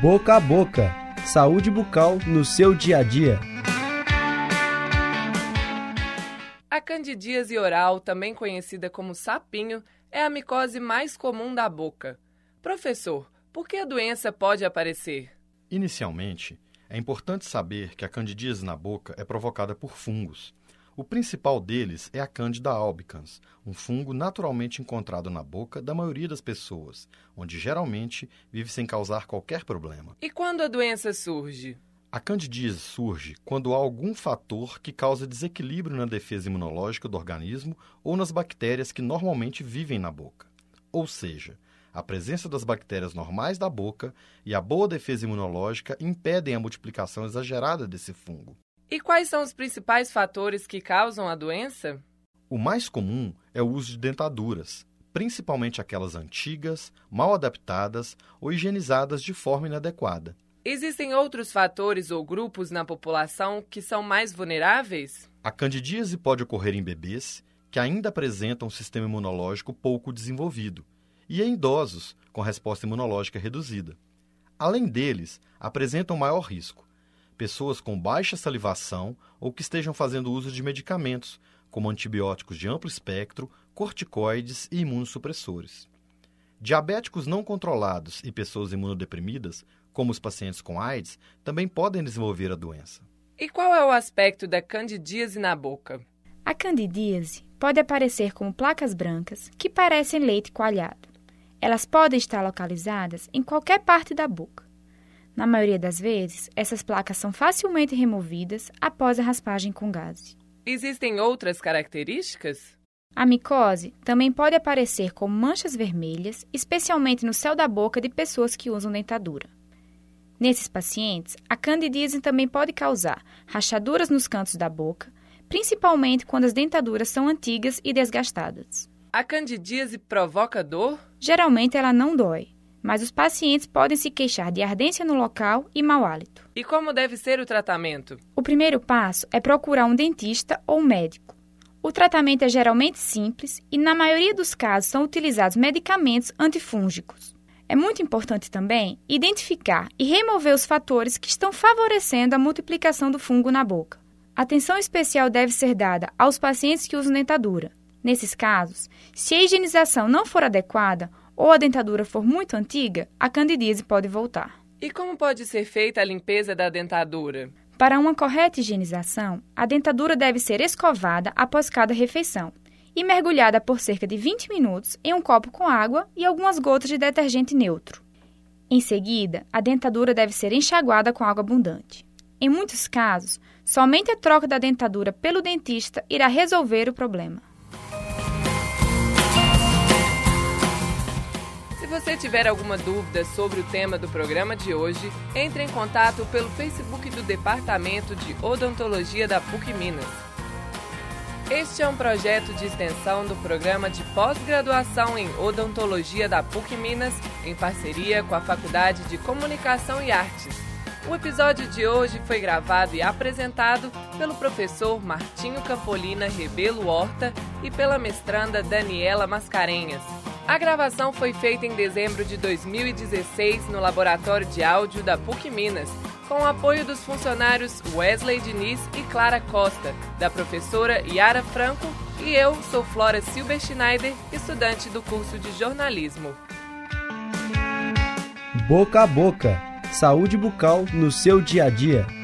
Boca a boca. Saúde bucal no seu dia a dia. A candidíase oral, também conhecida como sapinho, é a micose mais comum da boca. Professor, por que a doença pode aparecer? Inicialmente, é importante saber que a candidíase na boca é provocada por fungos. O principal deles é a Candida albicans, um fungo naturalmente encontrado na boca da maioria das pessoas, onde geralmente vive sem causar qualquer problema. E quando a doença surge? A candidíase surge quando há algum fator que causa desequilíbrio na defesa imunológica do organismo ou nas bactérias que normalmente vivem na boca. Ou seja, a presença das bactérias normais da boca e a boa defesa imunológica impedem a multiplicação exagerada desse fungo. E quais são os principais fatores que causam a doença? O mais comum é o uso de dentaduras, principalmente aquelas antigas, mal adaptadas ou higienizadas de forma inadequada. Existem outros fatores ou grupos na população que são mais vulneráveis? A candidíase pode ocorrer em bebês que ainda apresentam um sistema imunológico pouco desenvolvido e em idosos com resposta imunológica reduzida. Além deles, apresentam maior risco pessoas com baixa salivação ou que estejam fazendo uso de medicamentos, como antibióticos de amplo espectro, corticoides e imunossupressores. Diabéticos não controlados e pessoas imunodeprimidas, como os pacientes com AIDS, também podem desenvolver a doença. E qual é o aspecto da candidíase na boca? A candidíase pode aparecer como placas brancas que parecem leite coalhado. Elas podem estar localizadas em qualquer parte da boca. Na maioria das vezes, essas placas são facilmente removidas após a raspagem com gaze. Existem outras características? A micose também pode aparecer como manchas vermelhas, especialmente no céu da boca de pessoas que usam dentadura. Nesses pacientes, a candidíase também pode causar rachaduras nos cantos da boca, principalmente quando as dentaduras são antigas e desgastadas. A candidíase provoca dor? Geralmente ela não dói, mas os pacientes podem se queixar de ardência no local e mau hálito. E como deve ser o tratamento? O primeiro passo é procurar um dentista ou médico. O tratamento é geralmente simples e, na maioria dos casos, são utilizados medicamentos antifúngicos. É muito importante também identificar e remover os fatores que estão favorecendo a multiplicação do fungo na boca. Atenção especial deve ser dada aos pacientes que usam dentadura. Nesses casos, se a higienização não for adequada, ou a dentadura for muito antiga, a candidíase pode voltar. E como pode ser feita a limpeza da dentadura? Para uma correta higienização, a dentadura deve ser escovada após cada refeição e mergulhada por cerca de 20 minutos em um copo com água e algumas gotas de detergente neutro. Em seguida, a dentadura deve ser enxaguada com água abundante. Em muitos casos, somente a troca da dentadura pelo dentista irá resolver o problema. Você tiver alguma dúvida sobre o tema do programa de hoje, entre em contato pelo Facebook do Departamento de Odontologia da PUC Minas. Este é um projeto de extensão do programa de pós-graduação em Odontologia da PUC Minas, em parceria com a Faculdade de Comunicação e Artes. O episódio de hoje foi gravado e apresentado pelo professor Martinho Campolina Rebelo Horta e pela mestranda Daniela Mascarenhas. A gravação foi feita em dezembro de 2016 no Laboratório de Áudio da PUC Minas, com o apoio dos funcionários Wesley Diniz e Clara Costa, da professora Yara Franco e eu sou Flora Silber Schneider, estudante do curso de jornalismo. Boca a boca. Saúde bucal no seu dia a dia.